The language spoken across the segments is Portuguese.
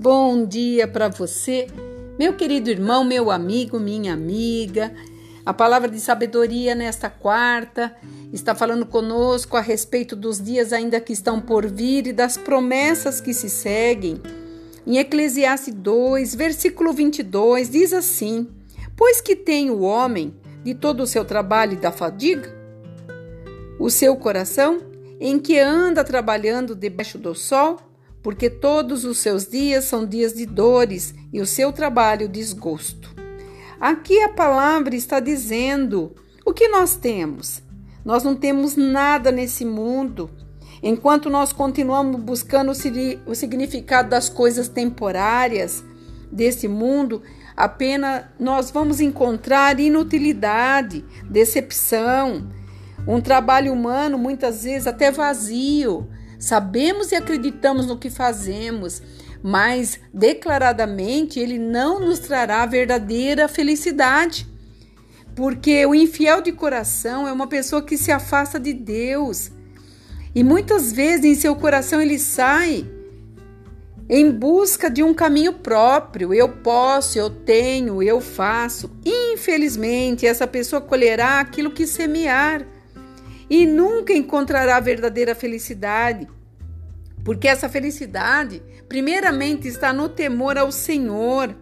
bom dia para você, meu querido irmão, meu amigo, minha amiga. A palavra de sabedoria nesta quarta está falando conosco a respeito dos dias ainda que estão por vir e das promessas que se seguem. Em Eclesiastes 2, versículo 22, diz assim: Pois que tem o homem de todo o seu trabalho e da fadiga? O seu coração, em que anda trabalhando debaixo do sol? Porque todos os seus dias são dias de dores e o seu trabalho desgosto. Aqui a palavra está dizendo o que nós temos. Nós não temos nada nesse mundo. Enquanto nós continuamos buscando o significado das coisas temporárias desse mundo, apenas nós vamos encontrar inutilidade, decepção, um trabalho humano muitas vezes até vazio, Sabemos e acreditamos no que fazemos, mas declaradamente ele não nos trará verdadeira felicidade. Porque o infiel de coração é uma pessoa que se afasta de Deus. E muitas vezes em seu coração ele sai em busca de um caminho próprio. Eu posso, eu tenho, eu faço. Infelizmente, essa pessoa colherá aquilo que semear e nunca encontrará a verdadeira felicidade. Porque essa felicidade, primeiramente, está no temor ao Senhor.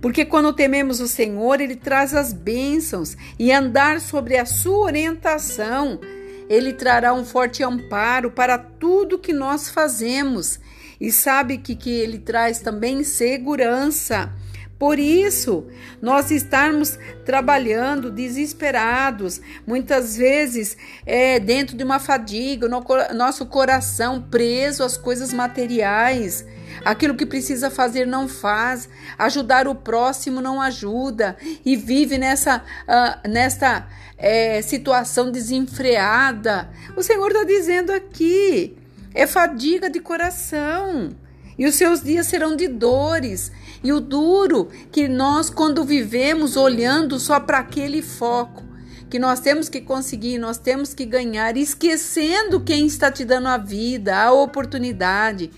Porque quando tememos o Senhor, Ele traz as bênçãos e andar sobre a sua orientação. Ele trará um forte amparo para tudo que nós fazemos. E sabe que, que Ele traz também segurança. Por isso, nós estarmos trabalhando desesperados, muitas vezes é, dentro de uma fadiga, no nosso coração preso às coisas materiais. Aquilo que precisa fazer não faz, ajudar o próximo não ajuda e vive nessa, uh, nessa é, situação desenfreada. O Senhor está dizendo aqui: é fadiga de coração e os seus dias serão de dores. E o duro que nós, quando vivemos olhando só para aquele foco, que nós temos que conseguir, nós temos que ganhar, esquecendo quem está te dando a vida, a oportunidade,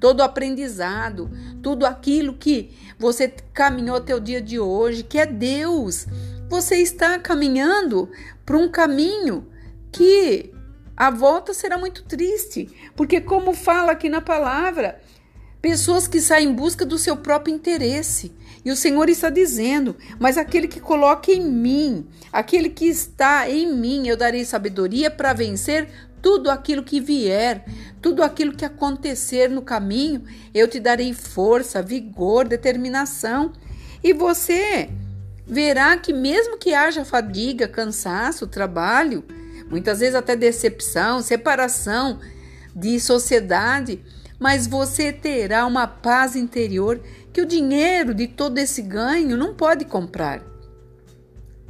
todo o aprendizado, tudo aquilo que você caminhou até o dia de hoje, que é Deus. Você está caminhando para um caminho que a volta será muito triste, porque, como fala aqui na palavra, Pessoas que saem em busca do seu próprio interesse. E o Senhor está dizendo: Mas aquele que coloca em mim, aquele que está em mim, eu darei sabedoria para vencer tudo aquilo que vier, tudo aquilo que acontecer no caminho, eu te darei força, vigor, determinação. E você verá que, mesmo que haja fadiga, cansaço, trabalho, muitas vezes até decepção, separação de sociedade, mas você terá uma paz interior que o dinheiro de todo esse ganho não pode comprar.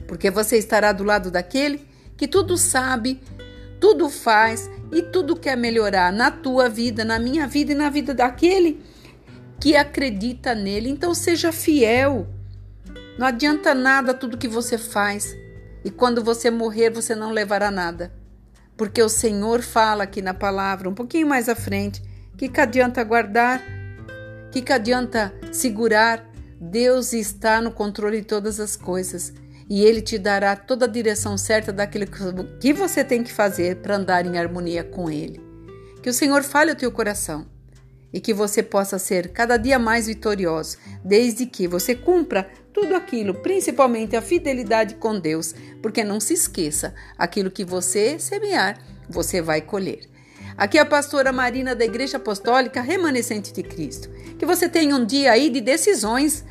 Porque você estará do lado daquele que tudo sabe, tudo faz e tudo quer melhorar na tua vida, na minha vida e na vida daquele que acredita nele. Então seja fiel. Não adianta nada tudo que você faz. E quando você morrer, você não levará nada. Porque o Senhor fala aqui na palavra, um pouquinho mais à frente, que, que adianta guardar? Que, que adianta segurar? Deus está no controle de todas as coisas e Ele te dará toda a direção certa daquilo que você tem que fazer para andar em harmonia com Ele. Que o Senhor fale o teu coração e que você possa ser cada dia mais vitorioso, desde que você cumpra tudo aquilo, principalmente a fidelidade com Deus, porque não se esqueça, aquilo que você semear, você vai colher. Aqui é a pastora Marina da Igreja Apostólica Remanescente de Cristo. Que você tenha um dia aí de decisões,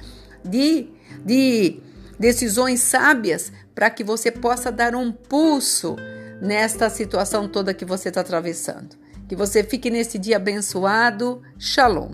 de, de decisões sábias, para que você possa dar um pulso nesta situação toda que você está atravessando. Que você fique nesse dia abençoado. Shalom.